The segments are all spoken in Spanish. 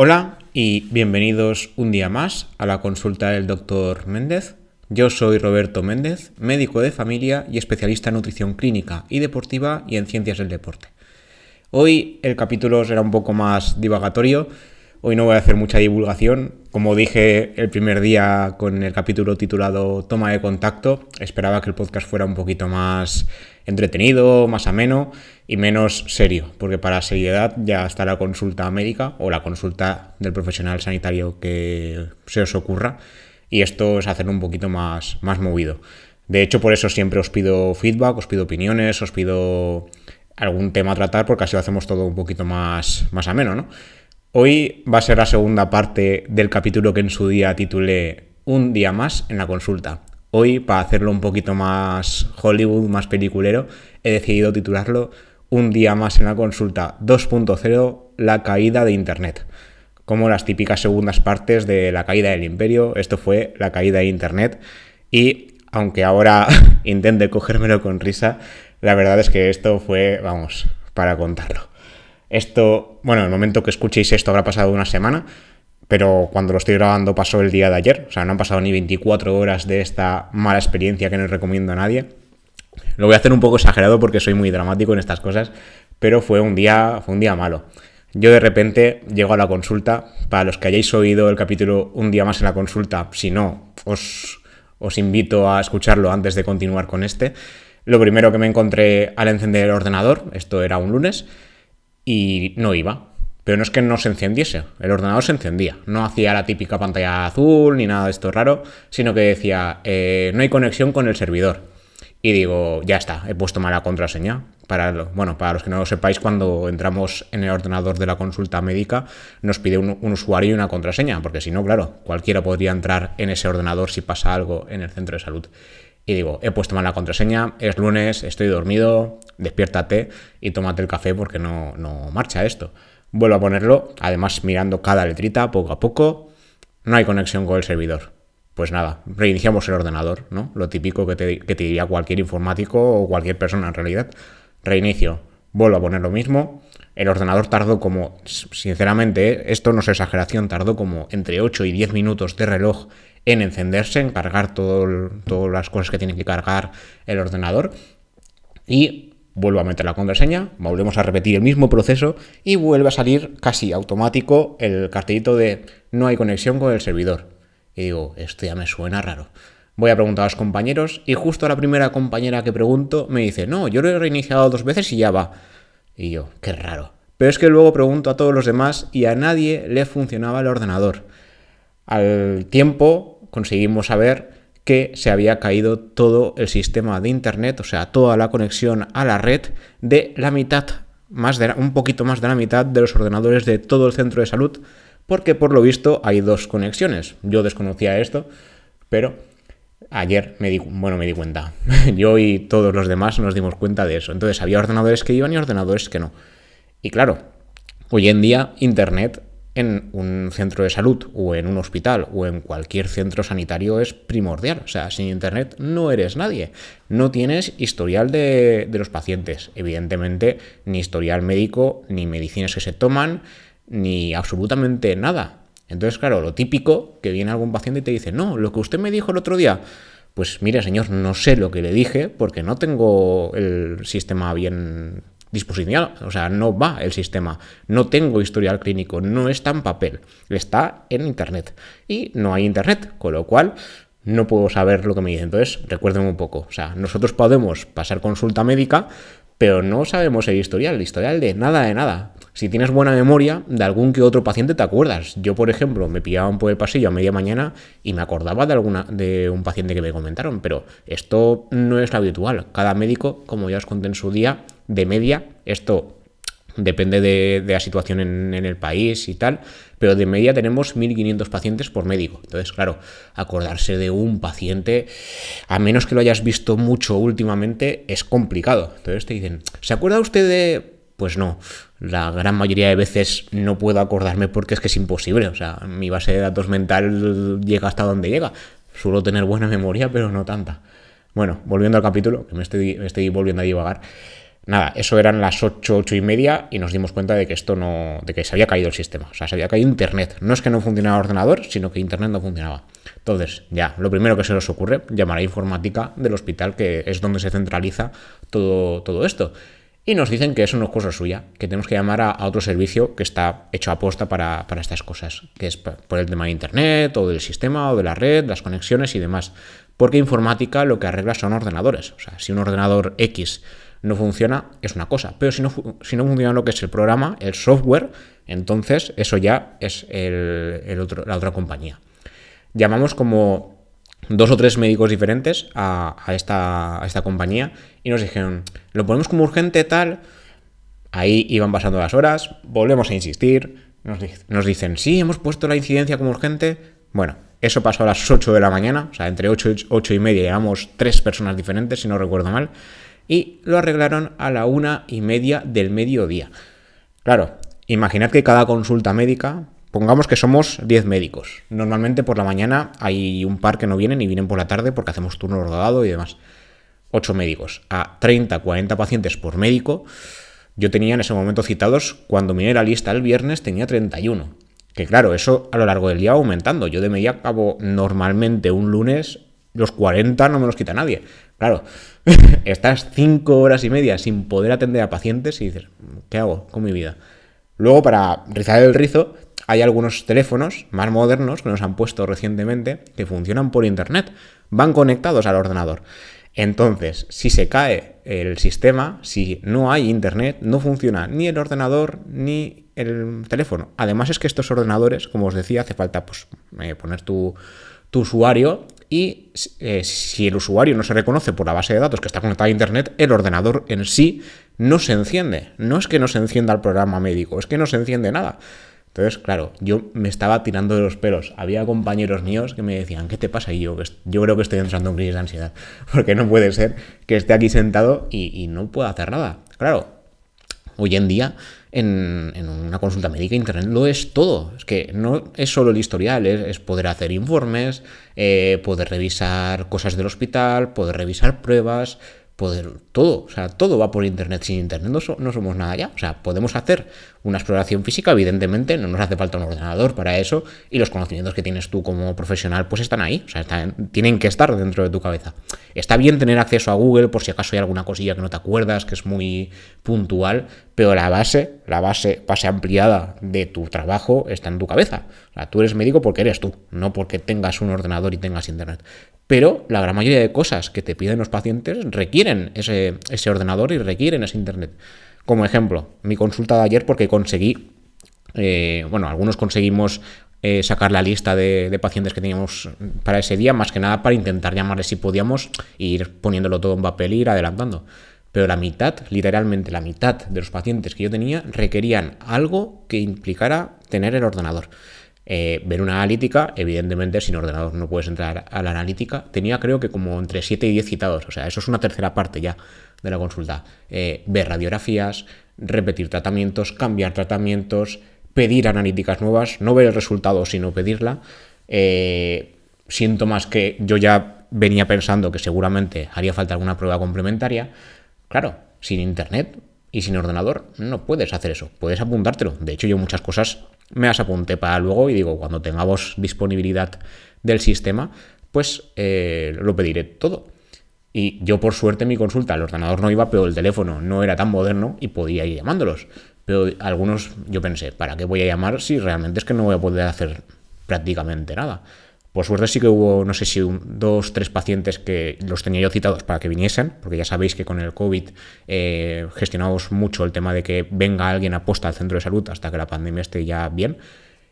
Hola y bienvenidos un día más a la consulta del doctor Méndez. Yo soy Roberto Méndez, médico de familia y especialista en nutrición clínica y deportiva y en ciencias del deporte. Hoy el capítulo será un poco más divagatorio. Hoy no voy a hacer mucha divulgación. Como dije el primer día con el capítulo titulado Toma de contacto, esperaba que el podcast fuera un poquito más entretenido, más ameno y menos serio, porque para seriedad ya está la consulta médica o la consulta del profesional sanitario que se os ocurra y esto es hacerlo un poquito más, más movido. De hecho, por eso siempre os pido feedback, os pido opiniones, os pido algún tema a tratar, porque así lo hacemos todo un poquito más, más ameno, ¿no? Hoy va a ser la segunda parte del capítulo que en su día titulé Un día más en la consulta. Hoy, para hacerlo un poquito más Hollywood, más peliculero, he decidido titularlo Un día más en la consulta 2.0, la caída de Internet. Como las típicas segundas partes de la caída del imperio, esto fue la caída de Internet. Y aunque ahora intente cogérmelo con risa, la verdad es que esto fue, vamos, para contarlo. Esto, bueno, el momento que escuchéis esto habrá pasado una semana, pero cuando lo estoy grabando pasó el día de ayer, o sea, no han pasado ni 24 horas de esta mala experiencia que no recomiendo a nadie. Lo voy a hacer un poco exagerado porque soy muy dramático en estas cosas, pero fue un día, fue un día malo. Yo de repente llego a la consulta, para los que hayáis oído el capítulo un día más en la consulta, si no, os, os invito a escucharlo antes de continuar con este. Lo primero que me encontré al encender el ordenador, esto era un lunes, y no iba. Pero no es que no se encendiese, el ordenador se encendía. No hacía la típica pantalla azul ni nada de esto raro, sino que decía, eh, no hay conexión con el servidor. Y digo, ya está, he puesto mala contraseña. Para, bueno, para los que no lo sepáis, cuando entramos en el ordenador de la consulta médica, nos pide un, un usuario y una contraseña, porque si no, claro, cualquiera podría entrar en ese ordenador si pasa algo en el centro de salud. Y digo, he puesto mal la contraseña, es lunes, estoy dormido, despiértate y tómate el café porque no, no marcha esto. Vuelvo a ponerlo, además mirando cada letrita poco a poco. No hay conexión con el servidor. Pues nada, reiniciamos el ordenador, ¿no? Lo típico que te, que te diría cualquier informático o cualquier persona en realidad. Reinicio, vuelvo a poner lo mismo. El ordenador tardó como, sinceramente, esto no es exageración, tardó como entre 8 y 10 minutos de reloj en encenderse, en cargar todas las cosas que tiene que cargar el ordenador. Y vuelvo a meter la contraseña, volvemos a repetir el mismo proceso y vuelve a salir casi automático el cartelito de no hay conexión con el servidor. Y digo, esto ya me suena raro. Voy a preguntar a los compañeros y justo a la primera compañera que pregunto me dice, no, yo lo he reiniciado dos veces y ya va. Y yo, qué raro. Pero es que luego pregunto a todos los demás y a nadie le funcionaba el ordenador. Al tiempo conseguimos saber que se había caído todo el sistema de internet, o sea, toda la conexión a la red de la mitad, más de un poquito más de la mitad de los ordenadores de todo el centro de salud, porque por lo visto hay dos conexiones. Yo desconocía esto, pero ayer me bueno, me di cuenta. Yo y todos los demás nos dimos cuenta de eso. Entonces había ordenadores que iban y ordenadores que no. Y claro, hoy en día Internet en un centro de salud o en un hospital o en cualquier centro sanitario es primordial. O sea, sin Internet no eres nadie. No tienes historial de, los pacientes. Evidentemente, ni historial médico, ni medicinas que se toman, ni absolutamente nada. Entonces, claro, lo típico que viene algún paciente y te dice, no, lo que usted me dijo el otro día, pues mire, señor, no sé lo que le dije porque no tengo el sistema bien disposición, o sea, no va el sistema, no tengo historial clínico, no está en papel, está en internet y no hay internet, con lo cual no puedo saber lo que me dice. Entonces, recuerden un poco, o sea, nosotros podemos pasar consulta médica, pero no sabemos el historial, el historial de nada de nada. Si tienes buena memoria, de algún que otro paciente te acuerdas. Yo, por ejemplo, me pillaban por el pasillo a media mañana y me acordaba de, alguna, de un paciente que me comentaron, pero esto no es lo habitual. Cada médico, como ya os conté en su día, de media, esto depende de, la situación en, el país y tal, pero de media tenemos 1.500 pacientes por médico. Entonces, claro, acordarse de un paciente, a menos que lo hayas visto mucho últimamente, es complicado. Entonces te dicen, ¿se acuerda usted de pues no, la gran mayoría de veces no puedo acordarme porque es que es imposible. O sea, mi base de datos mental llega hasta donde llega. Suelo tener buena memoria, pero no tanta. Bueno, volviendo al capítulo, que me estoy, me estoy volviendo a divagar. Nada, eso eran las 8, 8 y media y nos dimos cuenta de que esto no, de que se había caído el sistema, o sea, se había caído internet. No es que no funcionaba ordenador, sino que internet no funcionaba. Entonces, ya, lo primero que se nos ocurre, llamar a informática del hospital, que es donde se centraliza todo, todo esto. Y nos dicen que eso no es cosa suya, que tenemos que llamar a, otro servicio que está hecho a posta para, para, estas cosas, que es por el tema de internet, o del sistema, o de la red, las conexiones y demás. Porque informática lo que arregla son ordenadores. O sea, si un ordenador X no funciona, es una cosa. Pero si no, si no funciona lo que es el programa, el software, entonces eso ya es el, otro, la otra compañía. Llamamos como dos o tres médicos diferentes a, esta, esta compañía y nos dijeron, lo ponemos como urgente tal. Ahí iban pasando las horas, volvemos a insistir, nos, nos dicen, sí, hemos puesto la incidencia como urgente. Bueno, eso pasó a las 8 de la mañana, o sea, entre 8 y 8 y media llevamos tres personas diferentes, si no recuerdo mal y lo arreglaron a la una y media del mediodía. Claro, imaginad que cada consulta médica, pongamos que somos 10 médicos. Normalmente por la mañana hay un par que no vienen y vienen por la tarde porque hacemos turno rodado y demás. 8 médicos a 30, 40 pacientes por médico. Yo tenía en ese momento citados, cuando miré la lista el viernes tenía 31. Que claro, eso a lo largo del día va aumentando. Yo de media acabo normalmente un lunes, los 40 no me los quita nadie. Claro, estás cinco horas y media sin poder atender a pacientes y dices, ¿qué hago con mi vida? Luego, para rizar el rizo, hay algunos teléfonos más modernos que nos han puesto recientemente que funcionan por internet, van conectados al ordenador. Entonces, si se cae el sistema, si no hay internet, no funciona ni el ordenador ni el teléfono. Además es que estos ordenadores, como os decía, hace falta pues, eh, poner tu usuario y eh, si el usuario no se reconoce por la base de datos que está conectada a Internet, el ordenador en sí no se enciende. No es que no se encienda el programa médico, es que no se enciende nada. Entonces, claro, yo me estaba tirando de los pelos. Había compañeros míos que me decían, ¿qué te pasa? Y yo, yo creo que estoy entrando en crisis de ansiedad, porque no puede ser que esté aquí sentado y, y no pueda hacer nada. Claro, hoy en día en, una consulta médica internet lo es todo. Es que no es solo el historial, es, poder hacer informes, eh, poder revisar cosas del hospital, poder revisar pruebas, poder todo, o sea, todo va por internet. Sin internet no, somos nada ya. O sea, podemos hacer una exploración física, evidentemente, no nos hace falta un ordenador para eso, y los conocimientos que tienes tú como profesional, pues están ahí, o sea, tienen que estar dentro de tu cabeza. Está bien tener acceso a Google por si acaso hay alguna cosilla que no te acuerdas, que es muy puntual, pero la base, la base, base ampliada de tu trabajo está en tu cabeza. Tú eres médico porque eres tú, no porque tengas un ordenador y tengas internet. Pero la gran mayoría de cosas que te piden los pacientes requieren ese, ese ordenador y requieren ese internet. Como ejemplo, mi consulta de ayer porque conseguí, eh, bueno, algunos conseguimos eh, sacar la lista de, pacientes que teníamos para ese día, más que nada para intentar llamarles si podíamos e ir poniéndolo todo en papel e ir adelantando. Pero la mitad, literalmente la mitad de los pacientes que yo tenía requerían algo que implicara tener el ordenador. Eh, ver una analítica, evidentemente sin ordenador no puedes entrar a la analítica. Tenía creo que como entre 7 y 10 citados, o sea, eso es una tercera parte ya de la consulta. Eh, ver radiografías, repetir tratamientos, cambiar tratamientos, pedir analíticas nuevas, no ver el resultado, sino pedirla. Eh, síntomas que yo ya venía pensando que seguramente haría falta alguna prueba complementaria. Claro, sin internet y sin ordenador no puedes hacer eso, puedes apuntártelo. De hecho, yo muchas cosas me las apunté para luego y digo, cuando tengamos disponibilidad del sistema, pues eh, lo pediré todo. Y yo por suerte mi consulta, el ordenador no iba, pero el teléfono no era tan moderno y podía ir llamándolos. Pero algunos yo pensé, ¿para qué voy a llamar si realmente es que no voy a poder hacer prácticamente nada? Por suerte sí que hubo, no sé si dos, tres pacientes que los tenía yo citados para que viniesen, porque ya sabéis que con el COVID eh, gestionamos mucho el tema de que venga alguien a posta al centro de salud hasta que la pandemia esté ya bien.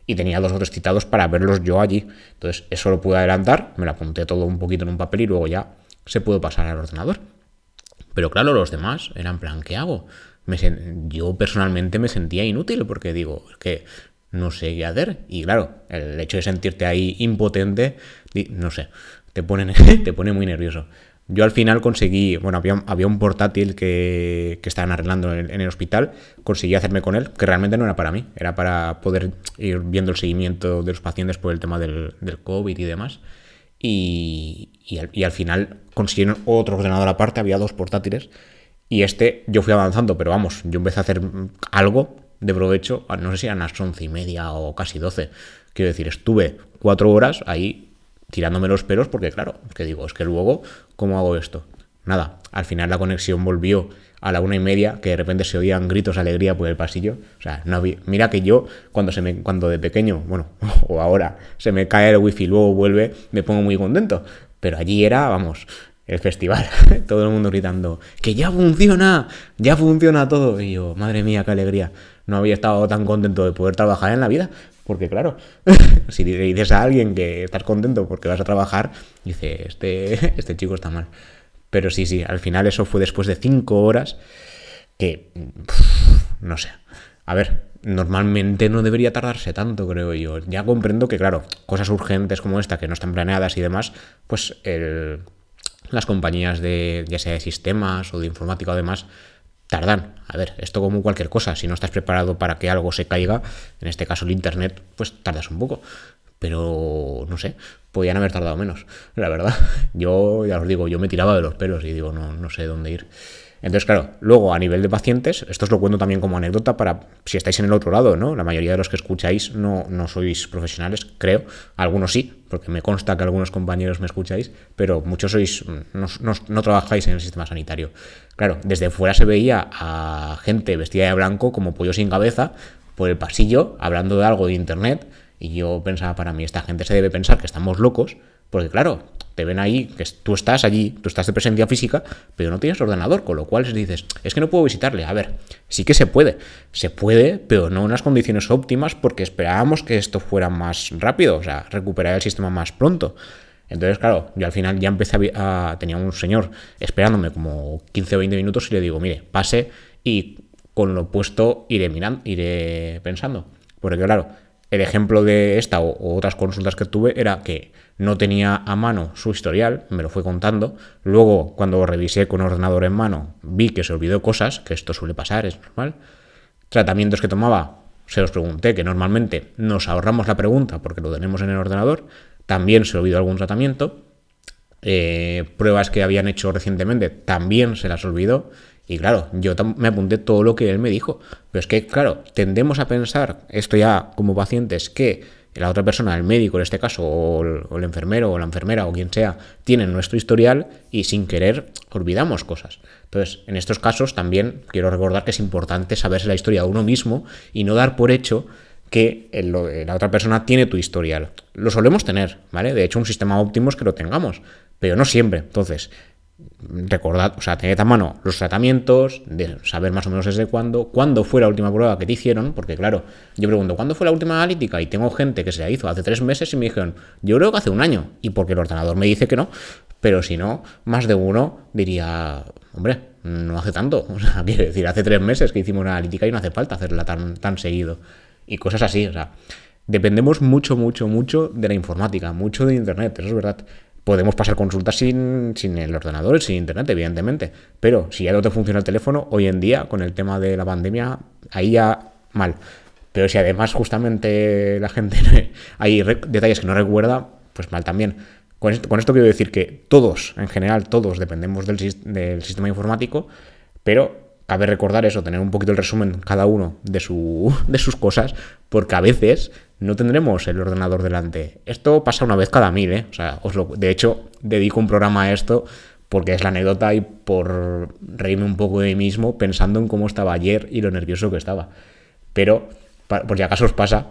Y tenía dos o tres citados para verlos yo allí. Entonces, eso lo pude adelantar, me lo apunté todo un poquito en un papel y luego ya se pudo pasar al ordenador. Pero claro, los demás eran plan, ¿qué hago? yo personalmente me sentía inútil porque digo, es que no sé qué hacer. Y claro, el hecho de sentirte ahí impotente, no sé, te pone, te pone muy nervioso. Yo al final conseguí, bueno, había, un portátil que, que estaban arreglando en, el hospital, conseguí hacerme con él, que realmente no era para mí, era para poder ir viendo el seguimiento de los pacientes por el tema del, del COVID y demás. Y, y, al, y, al, final consiguieron otro ordenador aparte, había dos portátiles, Y este, yo fui avanzando, pero vamos, yo empecé a hacer algo de provecho, no sé si eran las once y media o casi doce. Quiero decir, estuve cuatro horas ahí tirándome los pelos porque, claro, que digo, es que luego, ¿cómo hago esto? Nada, al final la conexión volvió a la una y media, que de repente se oían gritos de alegría por el pasillo. O sea, no había... mira que yo, cuando, se me, cuando de pequeño, bueno, o ahora, se me cae el wifi y luego vuelve, me pongo muy contento. Pero allí era, vamos, el festival, todo el mundo gritando, que ya funciona, ya funciona todo. Y yo, madre mía, qué alegría. No había estado tan contento de poder trabajar en la vida, porque claro, si le dices a alguien que estás contento porque vas a trabajar, dice, este, este chico está mal. Pero sí, sí, al final eso fue después de cinco horas que, no sé. A ver, normalmente no debería tardarse tanto, creo yo. Ya comprendo que, claro, cosas urgentes como esta, que no están planeadas y demás, pues las compañías de, ya sea de sistemas o de informática o demás, tardan. A ver, esto como cualquier cosa, si no estás preparado para que algo se caiga, en este caso el Internet, pues tardas un poco. Pero, no sé, podían haber tardado menos, la verdad. Yo, ya os digo, yo me tiraba de los pelos y digo, no, no sé dónde ir. Entonces, claro, luego a nivel de pacientes, esto os lo cuento también como anécdota para si estáis en el otro lado, ¿no? La mayoría de los que escucháis no, no sois profesionales, creo. Algunos sí, porque me consta que algunos compañeros me escucháis, pero muchos sois, no, no trabajáis en el sistema sanitario. Claro, desde fuera se veía a gente vestida de blanco como pollo sin cabeza por el pasillo, hablando de algo de internet y yo pensaba para mí, esta gente se debe pensar que estamos locos, porque claro, te ven ahí, que tú estás allí, tú estás de presencia física, pero no tienes ordenador, con lo cual dices, es que no puedo visitarle. A ver, sí que se puede, se puede, pero no en las condiciones óptimas porque esperábamos que esto fuera más rápido, o sea, recuperar el sistema más pronto. Entonces, claro, yo al final ya empecé a, tenía un señor esperándome como 15 o 20 minutos y le digo, mire, pase y con lo puesto iré mirando, iré pensando. Porque claro, el ejemplo de esta o, otras consultas que tuve era que no tenía a mano su historial, me lo fue contando. Luego, cuando revisé con ordenador en mano, vi que se olvidó cosas, que esto suele pasar, es normal. Tratamientos que tomaba, se los pregunté, que normalmente nos ahorramos la pregunta porque lo tenemos en el ordenador. También se olvidó algún tratamiento. Eh, pruebas que habían hecho recientemente, también se las olvidó. Y claro, yo me apunté todo lo que él me dijo. Pero es que, claro, tendemos a pensar, esto ya como pacientes, que la otra persona, el médico en este caso, o el, enfermero, o la enfermera, o quien sea, tienen nuestro historial y sin querer olvidamos cosas. Entonces, en estos casos también quiero recordar que es importante saberse la historia de uno mismo y no dar por hecho que la otra persona tiene tu historial. Lo solemos tener, ¿vale? De hecho, un sistema óptimo es que lo tengamos, pero no siempre. Entonces, recordad, o sea, tened a mano los tratamientos, de saber más o menos desde cuándo, cuándo fue la última prueba que te hicieron, porque claro, yo pregunto, ¿cuándo fue la última analítica? Y tengo gente que se la hizo hace tres meses y me dijeron, yo creo que hace un año, y porque el ordenador me dice que no, pero si no, más de uno diría, hombre, no hace tanto, o sea, quiere decir, hace tres meses que hicimos una analítica y no hace falta hacerla tan, tan seguido, y cosas así, o sea, dependemos mucho, mucho, mucho de la informática, mucho de Internet, eso es verdad. Podemos pasar consultas sin, sin el ordenador sin internet, evidentemente. Pero si ya no te funciona el teléfono, hoy en día, con el tema de la pandemia, ahí ya mal. Pero si además justamente la gente hay detalles que no recuerda, pues mal también. Con esto, quiero decir que todos, en general, todos dependemos del sistema informático, pero cabe recordar eso, tener un poquito el resumen cada uno de, su, de sus cosas, porque a veces no tendremos el ordenador delante. Esto pasa una vez cada mil, ¿eh? O sea, os lo, de hecho, dedico un programa a esto porque es la anécdota y por reírme un poco de mí mismo pensando en cómo estaba ayer y lo nervioso que estaba. Pero, por si acaso os pasa,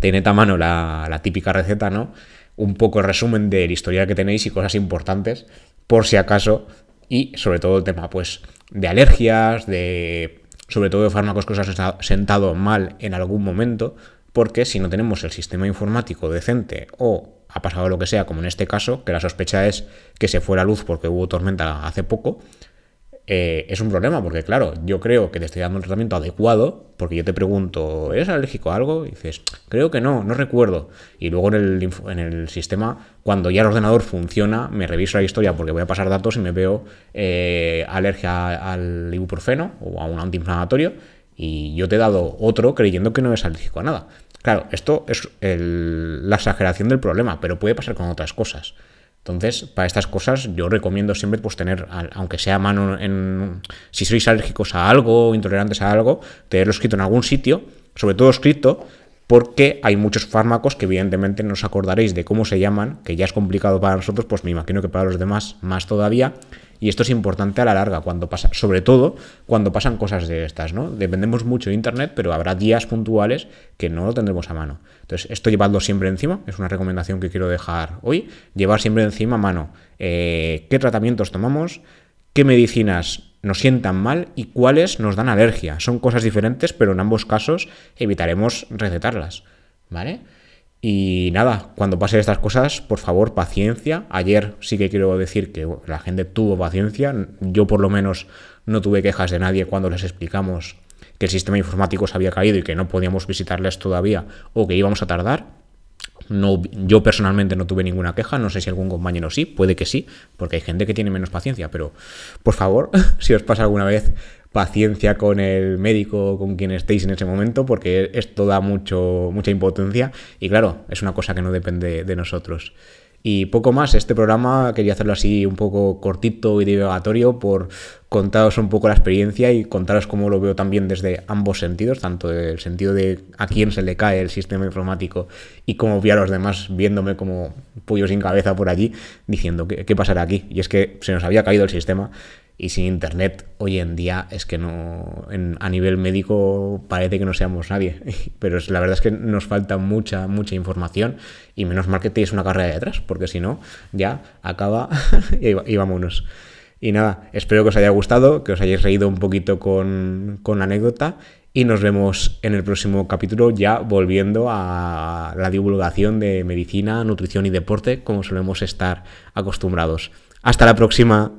tened a mano la, la típica receta, ¿no? Un poco resumen del historial que tenéis y cosas importantes, por si acaso, y sobre todo el tema, pues, de alergias, de sobre todo de fármacos que os has sentado mal en algún momento, porque si no tenemos el sistema informático decente o ha pasado lo que sea, como en este caso, que la sospecha es que se fue la luz porque hubo tormenta hace poco, eh, es un problema, porque claro, yo creo que te estoy dando un tratamiento adecuado, porque yo te pregunto, ¿eres alérgico a algo? Y dices, creo que no, no recuerdo. Y luego en el, en el sistema, cuando ya el ordenador funciona, me reviso la historia porque voy a pasar datos y me veo eh, alergia al ibuprofeno o a un antiinflamatorio, y yo te he dado otro creyendo que no es alérgico a nada. Claro, esto es la exageración del problema, pero puede pasar con otras cosas. Entonces, para estas cosas yo recomiendo siempre pues tener, aunque sea a mano en... Si sois alérgicos a algo, intolerantes a algo, tenerlo escrito en algún sitio, sobre todo escrito, porque hay muchos fármacos que evidentemente no os acordaréis de cómo se llaman, que ya es complicado para nosotros, pues me imagino que para los demás más todavía, y esto es importante a la larga, cuando pasa, sobre todo cuando pasan cosas de estas, ¿no? Dependemos mucho de Internet, pero habrá días puntuales que no lo tendremos a mano. Entonces, esto llevadlo siempre encima, es una recomendación que quiero dejar hoy, llevar siempre encima a mano eh, qué tratamientos tomamos, qué medicinas nos sientan mal y cuáles nos dan alergia. Son cosas diferentes, pero en ambos casos evitaremos recetarlas, ¿vale? Y nada, cuando pasen estas cosas, por favor, paciencia. Ayer sí que quiero decir que la gente tuvo paciencia. Yo por lo menos no tuve quejas de nadie cuando les explicamos que el sistema informático se había caído y que no podíamos visitarles todavía o que íbamos a tardar. No, yo personalmente no tuve ninguna queja, no sé si algún compañero sí, puede que sí, porque hay gente que tiene menos paciencia, pero por favor, si os pasa alguna vez, paciencia con el médico con quien estéis en ese momento, porque esto da mucho, mucha impotencia y claro, es una cosa que no depende de nosotros. Y poco más, este programa quería hacerlo así un poco cortito y divagatorio por contaros un poco la experiencia y contaros cómo lo veo también desde ambos sentidos, tanto el sentido de a quién se le cae el sistema informático y cómo vi a los demás viéndome como pollo sin cabeza por allí, diciendo qué, qué pasará aquí. Y es que se nos había caído el sistema y sin internet hoy en día es que no a nivel médico parece que no seamos nadie pero la verdad es que nos falta mucha mucha información y menos mal que tenéis una carrera detrás porque si no ya acaba y, vámonos y nada espero que os haya gustado que os hayáis reído un poquito con, con la anécdota y nos vemos en el próximo capítulo ya volviendo a la divulgación de medicina, nutrición y deporte como solemos estar acostumbrados. Hasta la próxima.